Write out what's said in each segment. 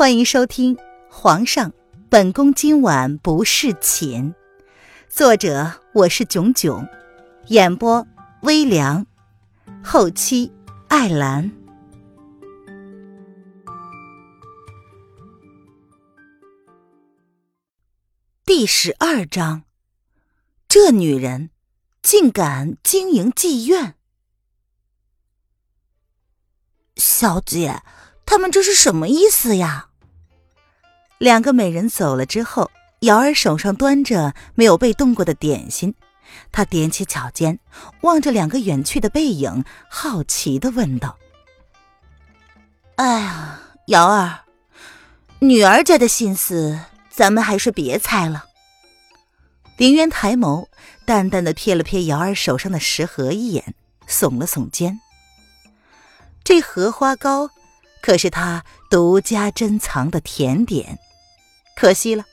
欢迎收听《皇上，本宫今晚不侍寝》，作者我是囧囧，演播微凉，后期艾兰。第十二章，这女人竟敢经营妓院！小姐，他们这是什么意思呀？两个美人走了之后，瑶儿手上端着没有被动过的点心，她踮起脚尖，望着两个远去的背影，好奇的问道：“哎呀，瑶儿，女儿家的心思，咱们还是别猜了。”林渊抬眸，淡淡的瞥了瞥瑶儿手上的食盒一眼，耸了耸肩：“这荷花糕，可是他独家珍藏的甜点。”可惜了，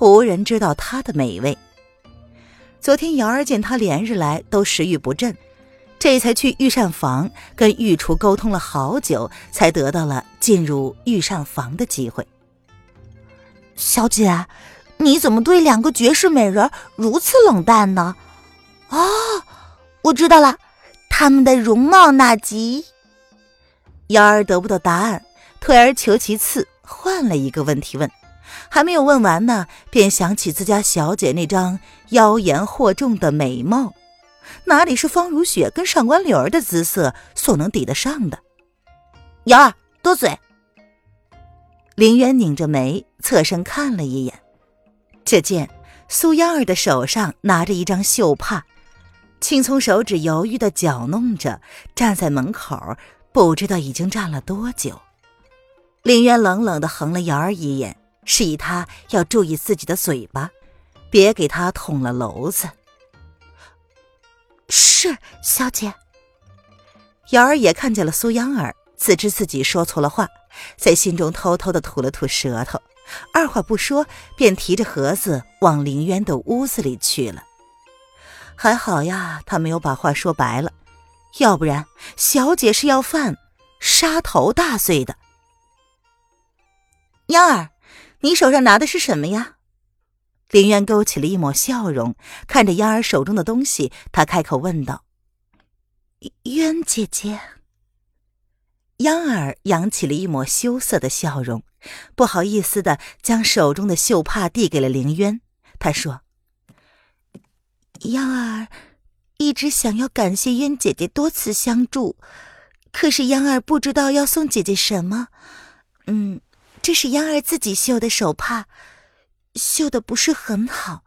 无人知道它的美味。昨天瑶儿见他连日来都食欲不振，这才去御膳房跟御厨沟通了好久，才得到了进入御膳房的机会。小姐，你怎么对两个绝世美人如此冷淡呢？哦，我知道了，他们的容貌那极。瑶儿得不到答案，退而求其次，换了一个问题问。还没有问完呢，便想起自家小姐那张妖言惑众的美貌，哪里是方如雪跟上官柳儿的姿色所能抵得上的？瑶儿多嘴。林渊拧着眉，侧身看了一眼，只见苏央儿的手上拿着一张绣帕，青葱手指犹豫的搅弄着，站在门口，不知道已经站了多久。林渊冷冷的横了瑶儿一眼。示意他要注意自己的嘴巴，别给他捅了娄子。是小姐。瑶儿也看见了苏央儿，自知自己说错了话，在心中偷偷的吐了吐舌头，二话不说，便提着盒子往林渊的屋子里去了。还好呀，他没有把话说白了，要不然小姐是要犯杀头大罪的。央儿。你手上拿的是什么呀？林渊勾起了一抹笑容，看着央儿手中的东西，他开口问道：“渊姐姐。”央儿扬起了一抹羞涩的笑容，不好意思的将手中的绣帕递给了林渊。他说：“央儿一直想要感谢渊姐姐多次相助，可是央儿不知道要送姐姐什么。嗯。”这是央儿自己绣的手帕，绣的不是很好。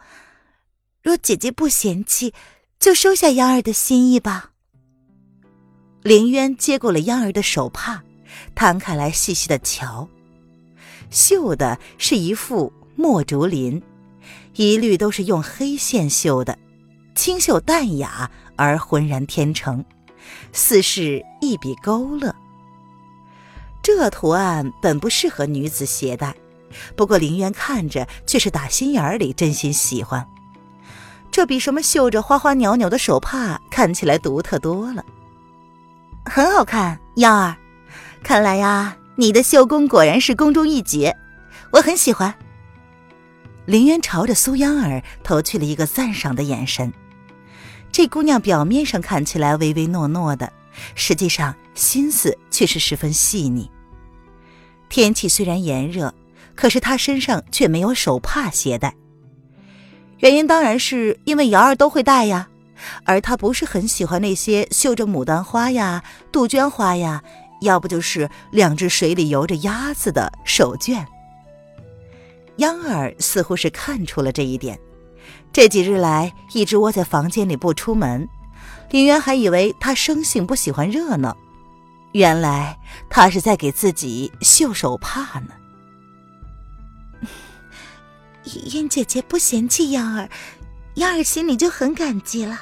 若姐姐不嫌弃，就收下央儿的心意吧。林渊接过了央儿的手帕，摊开来细细的瞧，绣的是一幅墨竹林，一律都是用黑线绣的，清秀淡雅而浑然天成，似是一笔勾勒。这图案本不适合女子携带，不过林渊看着却是打心眼里真心喜欢。这比什么绣着花花鸟鸟的手帕看起来独特多了，很好看。幺儿，看来呀，你的绣工果然是宫中一绝，我很喜欢。林渊朝着苏央儿投去了一个赞赏的眼神。这姑娘表面上看起来唯唯诺诺的，实际上心思却是十分细腻。天气虽然炎热，可是他身上却没有手帕携带。原因当然是因为瑶儿都会戴呀，而他不是很喜欢那些绣着牡丹花呀、杜鹃花呀，要不就是两只水里游着鸭子的手绢。央儿似乎是看出了这一点，这几日来一直窝在房间里不出门。林渊还以为他生性不喜欢热闹。原来他是在给自己绣手帕呢。燕姐姐不嫌弃燕儿，燕儿心里就很感激了。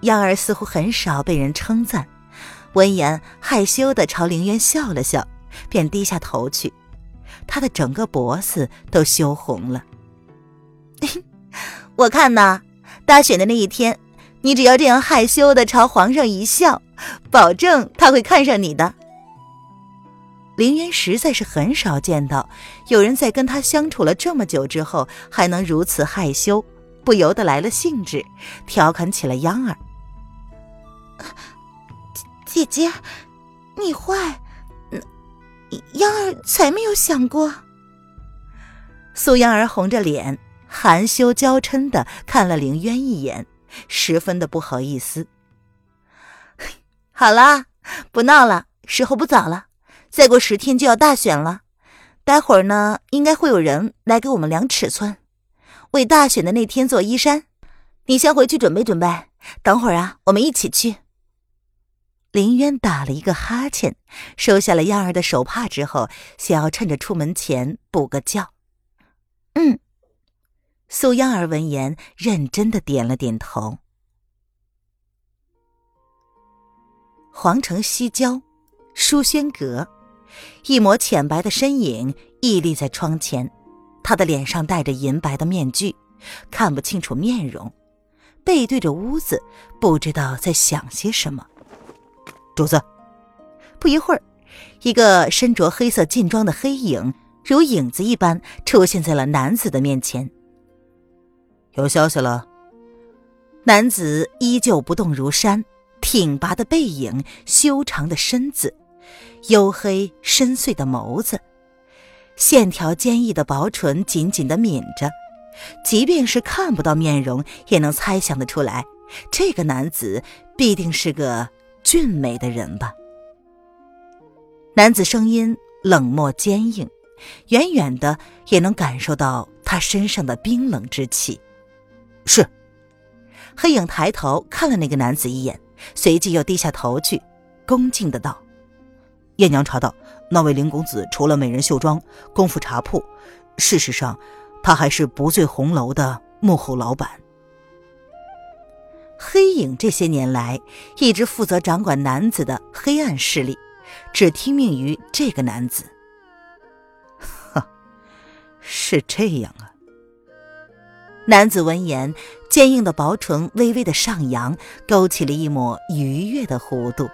燕儿似乎很少被人称赞，闻言害羞的朝凌渊笑了笑，便低下头去，她的整个脖子都羞红了。我看呐，大选的那一天。你只要这样害羞的朝皇上一笑，保证他会看上你的。林渊实在是很少见到有人在跟他相处了这么久之后还能如此害羞，不由得来了兴致，调侃起了央儿：“姐姐，你坏，央儿才没有想过。”苏央儿红着脸，含羞娇嗔的看了凌渊一眼，十分的不好意思。好了，不闹了，时候不早了。再过十天就要大选了，待会儿呢，应该会有人来给我们量尺寸，为大选的那天做衣衫。你先回去准备准备，等会儿啊，我们一起去。林渊打了一个哈欠，收下了燕儿的手帕之后，想要趁着出门前补个觉。嗯，苏央儿闻言，认真的点了点头。皇城西郊，书轩阁。一抹浅白的身影屹立在窗前，他的脸上戴着银白的面具，看不清楚面容，背对着屋子，不知道在想些什么。主子，不一会儿，一个身着黑色劲装的黑影如影子一般出现在了男子的面前。有消息了。男子依旧不动如山，挺拔的背影，修长的身子。黝黑深邃的眸子，线条坚毅的薄唇紧紧的抿着，即便是看不到面容，也能猜想得出来，这个男子必定是个俊美的人吧。男子声音冷漠坚硬，远远的也能感受到他身上的冰冷之气。是，黑影抬头看了那个男子一眼，随即又低下头去，恭敬的道。燕娘查到，那位林公子除了美人绣庄、功夫茶铺，事实上，他还是不醉红楼的幕后老板。黑影这些年来一直负责掌管男子的黑暗势力，只听命于这个男子。哈，是这样啊。男子闻言，坚硬的薄唇微微的上扬，勾起了一抹愉悦的弧度，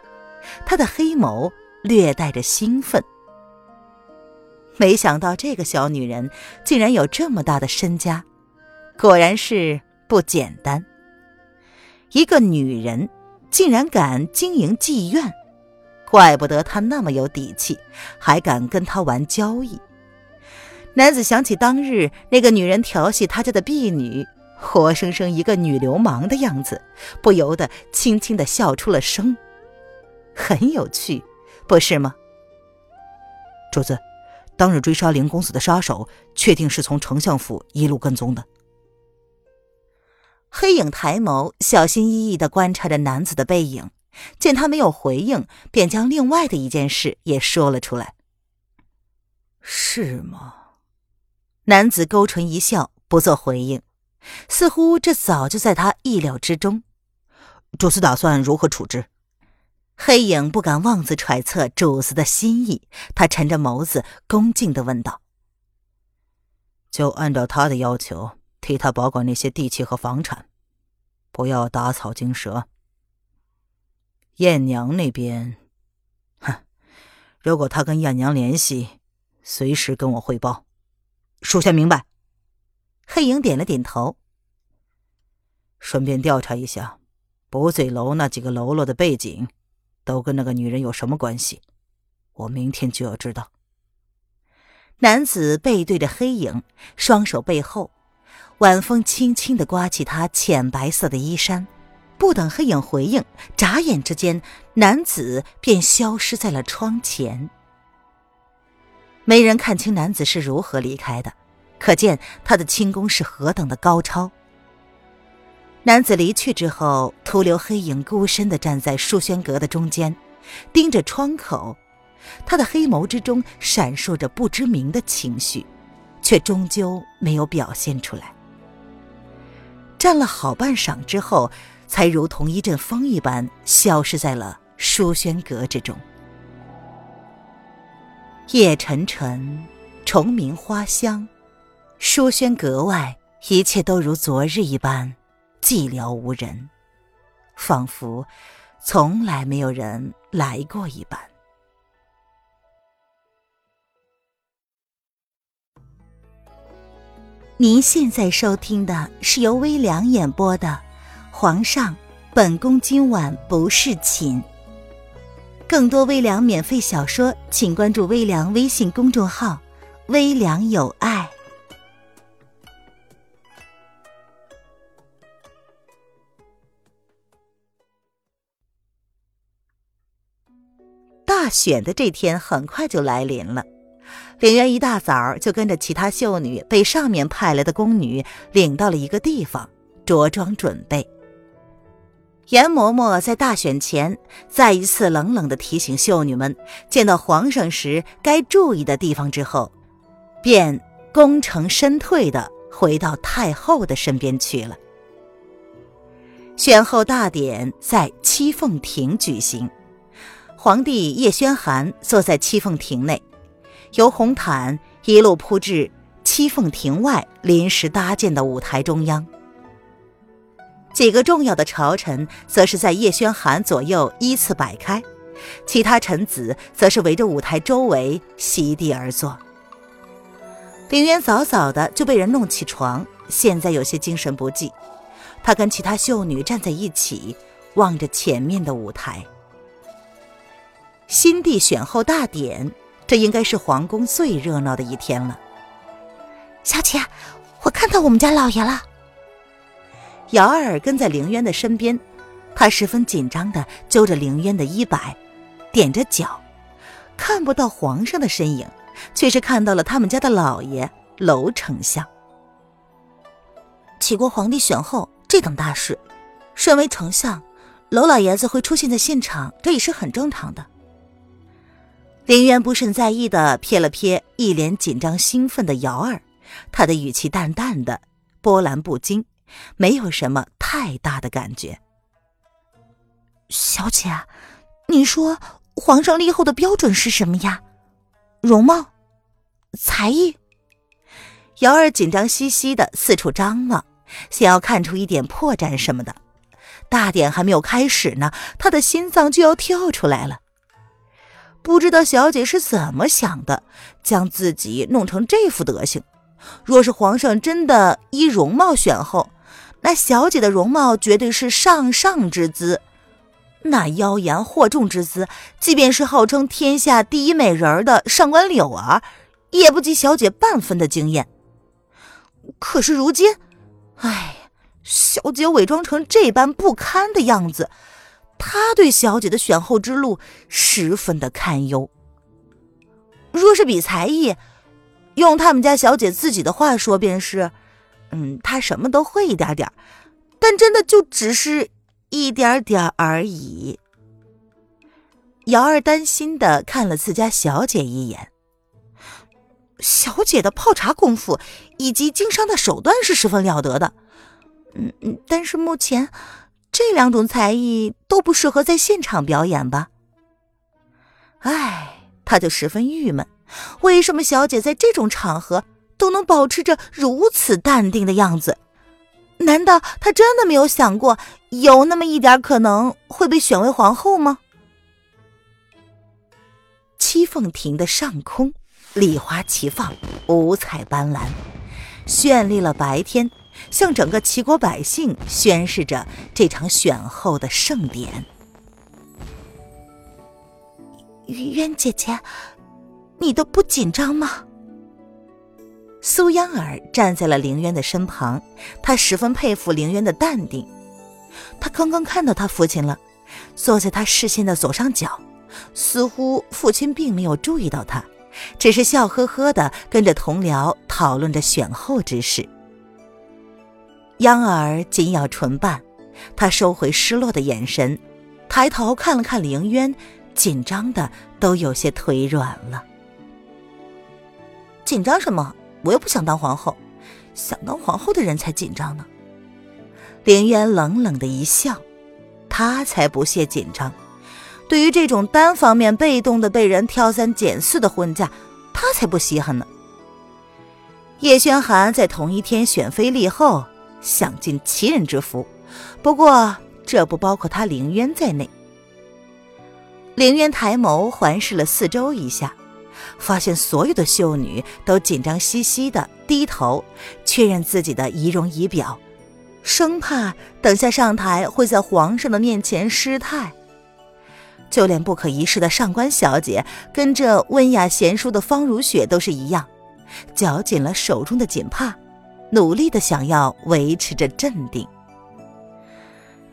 他的黑眸。略带着兴奋，没想到这个小女人竟然有这么大的身家，果然是不简单。一个女人竟然敢经营妓院，怪不得她那么有底气，还敢跟他玩交易。男子想起当日那个女人调戏他家的婢女，活生生一个女流氓的样子，不由得轻轻的笑出了声，很有趣。不是吗，主子？当日追杀林公子的杀手，确定是从丞相府一路跟踪的。黑影抬眸，小心翼翼的观察着男子的背影，见他没有回应，便将另外的一件事也说了出来。是吗？男子勾唇一笑，不做回应，似乎这早就在他意料之中。主子打算如何处置？黑影不敢妄自揣测主子的心意，他沉着眸子，恭敬的问道：“就按照他的要求，替他保管那些地契和房产，不要打草惊蛇。燕娘那边，哼，如果他跟燕娘联系，随时跟我汇报。属下明白。”黑影点了点头，顺便调查一下不醉楼那几个喽啰的背景。都跟那个女人有什么关系？我明天就要知道。男子背对着黑影，双手背后，晚风轻轻的刮起他浅白色的衣衫。不等黑影回应，眨眼之间，男子便消失在了窗前。没人看清男子是如何离开的，可见他的轻功是何等的高超。男子离去之后，徒留黑影孤身的站在书轩阁的中间，盯着窗口。他的黑眸之中闪烁着不知名的情绪，却终究没有表现出来。站了好半晌之后，才如同一阵风一般消失在了书轩阁之中。夜沉沉虫鸣花香。书轩阁外一切都如昨日一般寂寥无人。仿佛从来没有人来过一般。您现在收听的是由微凉演播的皇上本宫今晚不侍寝。更多微凉免费小说，请关注微凉微信公众号“微凉有爱”。大选的这天很快就来临了。凌渊一大早就跟着其他秀女被上面派来的宫女领到了一个地方，着装准备。严嬷嬷在大选前再一次冷冷的提醒秀女们，见到皇上时该注意的地方之后，便功成身退的回到太后的身边去了。选后大典在七凤亭举行，皇帝叶宣寒坐在七凤亭内。由红毯一路铺至七凤亭外临时搭建的舞台中央，几个重要的朝臣则是在叶宣寒左右依次摆开，其他臣子则是围着舞台周围席地而坐。凌渊早早的就被人弄起床，现在有些精神不济。他跟其他秀女站在一起，望着前面的舞台。新帝选后大典。这应该是皇宫最热闹的一天了。小姐，我看到我们家老爷了。瑶儿跟在凌渊的身边，她十分紧张的揪着凌渊的衣摆，踮着脚，看不到皇上的身影，却是看到了他们家的老爷娄丞相。齐国皇帝选后，这等大事，身为丞相，娄老爷子会出现在现场，这也是很正常的。林渊不甚在意的瞥了瞥一脸紧张兴奋的瑶儿，他的语气淡淡的，波澜不惊，没有什么太大的感觉。小姐，你说皇上立后的标准是什么呀？容貌、才艺？瑶儿紧张兮兮的四处张望，想要看出一点破绽什么的。大典还没有开始呢，他的心脏就要跳出来了。不知道小姐是怎么想的，将自己弄成这副德行。若是皇上真的依容貌选后，那小姐的容貌绝对是上上之姿，那妖言惑众之姿，即便是号称天下第一美人的上官柳儿，也不及小姐半分的惊艳。可是如今，哎，小姐伪装成这般不堪的样子。他对小姐的选后之路十分的堪忧。若是比才艺，用他们家小姐自己的话说，便是，嗯，她什么都会一点点，但真的就只是一点点而已。瑶儿担心的看了自家小姐一眼，小姐的泡茶功夫以及经商的手段是十分了得的，嗯嗯，但是目前。这两种才艺都不适合在现场表演吧？唉，他就十分郁闷，为什么小姐在这种场合都能保持着如此淡定的样子？难道她真的没有想过，有那么一点可能会被选为皇后吗？七凤亭的上空，礼花齐放，五彩斑斓，绚丽了白天。向整个齐国百姓宣示着这场选后的盛典。渊姐姐，你都不紧张吗？苏央儿站在了凌渊的身旁，她十分佩服凌渊的淡定。他刚刚看到他父亲了，坐在他视线的左上角，似乎父亲并没有注意到他，只是笑呵呵的跟着同僚讨论着选后之事。央儿紧咬唇瓣，她收回失落的眼神，抬头看了看凌渊，紧张的都有些腿软了。紧张什么？我又不想当皇后，想当皇后的人才紧张呢。凌渊冷冷的一笑，他才不屑紧张。对于这种单方面被动的被人挑三拣四的婚嫁，他才不稀罕呢。叶轩寒在同一天选妃立后。享尽其人之福，不过这不包括他凌渊在内。凌渊抬眸环视了四周一下，发现所有的秀女都紧张兮兮的低头确认自己的仪容仪表，生怕等下上台会在皇上的面前失态。就连不可一世的上官小姐，跟着温雅贤淑的方如雪都是一样，绞紧了手中的锦帕，努力的想要维持着镇定。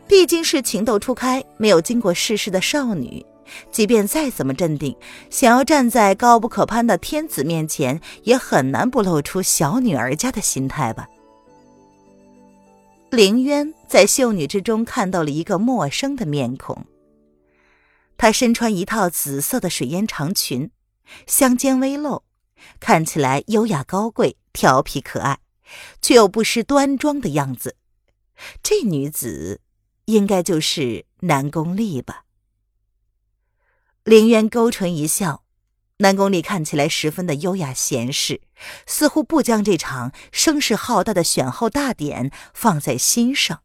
毕竟是情窦初开、没有经过世事的少女，即便再怎么镇定，想要站在高不可攀的天子面前，也很难不露出小女儿家的心态吧。凌渊在秀女之中看到了一个陌生的面孔。她身穿一套紫色的水烟长裙，香肩微露，看起来优雅高贵、调皮可爱，却又不失端庄的样子。这女子。应该就是南宫丽吧。凌渊勾唇一笑，南宫丽看起来十分的优雅闲适，似乎不将这场声势浩大的选后大典放在心上。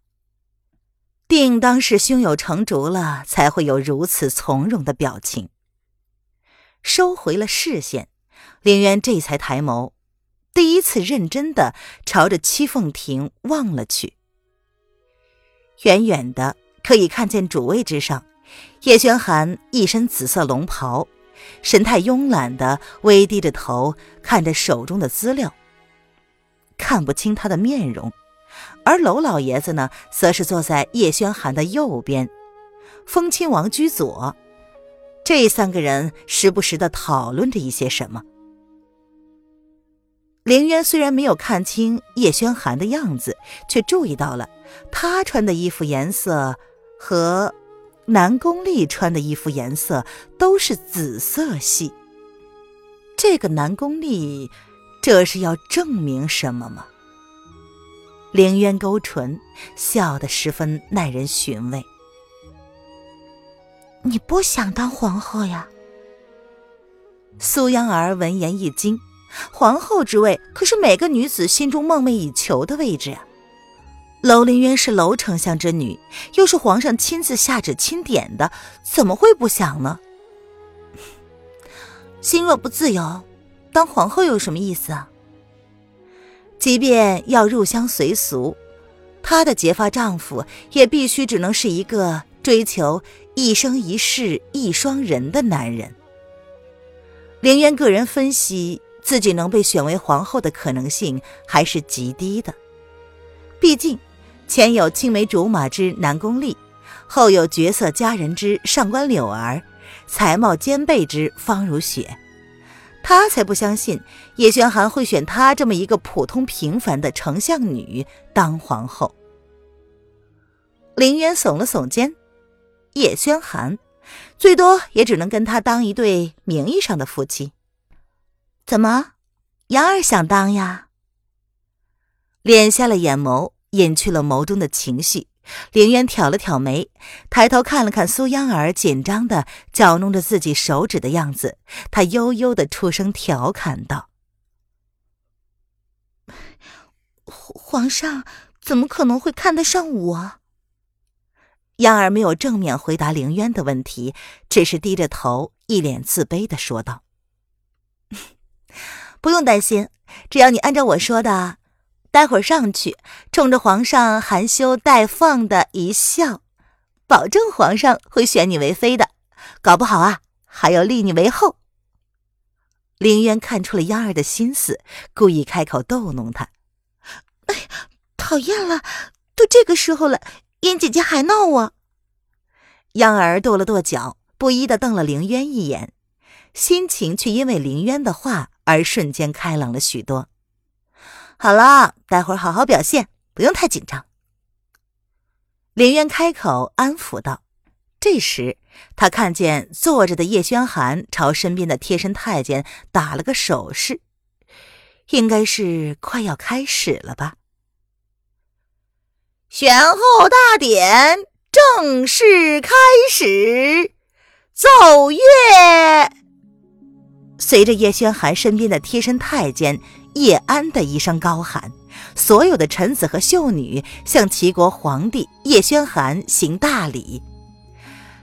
定当是胸有成竹了，才会有如此从容的表情。收回了视线，凌渊这才抬眸，第一次认真的朝着戚凤亭望了去。远远的可以看见主位之上，叶轩寒一身紫色龙袍，神态慵懒的微低着头看着手中的资料，看不清他的面容。而娄老爷子呢，则是坐在叶轩寒的右边，风亲王居左。这三个人时不时的讨论着一些什么。凌渊虽然没有看清叶轩寒的样子，却注意到了他穿的衣服颜色和南宫丽穿的衣服颜色都是紫色系。这个南宫丽，这是要证明什么吗？凌渊勾唇，笑得十分耐人寻味。你不想当皇后呀？苏央儿闻言一惊。皇后之位可是每个女子心中梦寐以求的位置啊！楼凌渊是楼丞相之女，又是皇上亲自下旨钦点的，怎么会不想呢？心若不自由，当皇后有什么意思啊？即便要入乡随俗，她的结发丈夫也必须只能是一个追求一生一世一双人的男人。凌渊个人分析。自己能被选为皇后的可能性还是极低的，毕竟前有青梅竹马之南宫丽，后有绝色佳人之上官柳儿，才貌兼备之方如雪，他才不相信叶轩寒会选她这么一个普通平凡的丞相女当皇后。林渊耸了耸肩，叶轩寒最多也只能跟他当一对名义上的夫妻。怎么，杨儿想当呀？敛下了眼眸，隐去了眸中的情绪。凌渊挑了挑眉，抬头看了看苏央儿紧张的搅弄着自己手指的样子，他悠悠的出声调侃道：“皇上怎么可能会看得上我？”央儿没有正面回答凌渊的问题，只是低着头，一脸自卑的说道。不用担心，只要你按照我说的，待会儿上去，冲着皇上含羞带放的一笑，保证皇上会选你为妃的，搞不好啊，还要立你为后。凌渊看出了央儿的心思，故意开口逗弄她：“哎呀，讨厌了，都这个时候了，燕姐姐还闹我。”央儿跺了跺脚，不依的瞪了凌渊一眼。心情却因为林渊的话而瞬间开朗了许多。好了，待会儿好好表现，不用太紧张。林渊开口安抚道。这时，他看见坐着的叶轩寒朝身边的贴身太监打了个手势，应该是快要开始了吧。选后大典正式开始，奏乐。随着叶轩寒身边的贴身太监叶安的一声高喊，所有的臣子和秀女向齐国皇帝叶轩寒行大礼。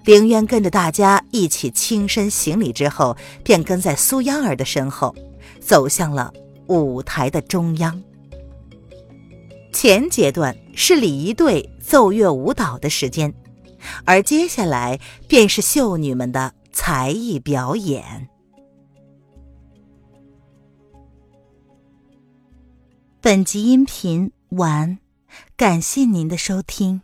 凌渊跟着大家一起轻身行礼之后，便跟在苏央儿的身后，走向了舞台的中央。前阶段是礼仪队奏乐舞蹈的时间，而接下来便是秀女们的才艺表演。本集音频完，感谢您的收听。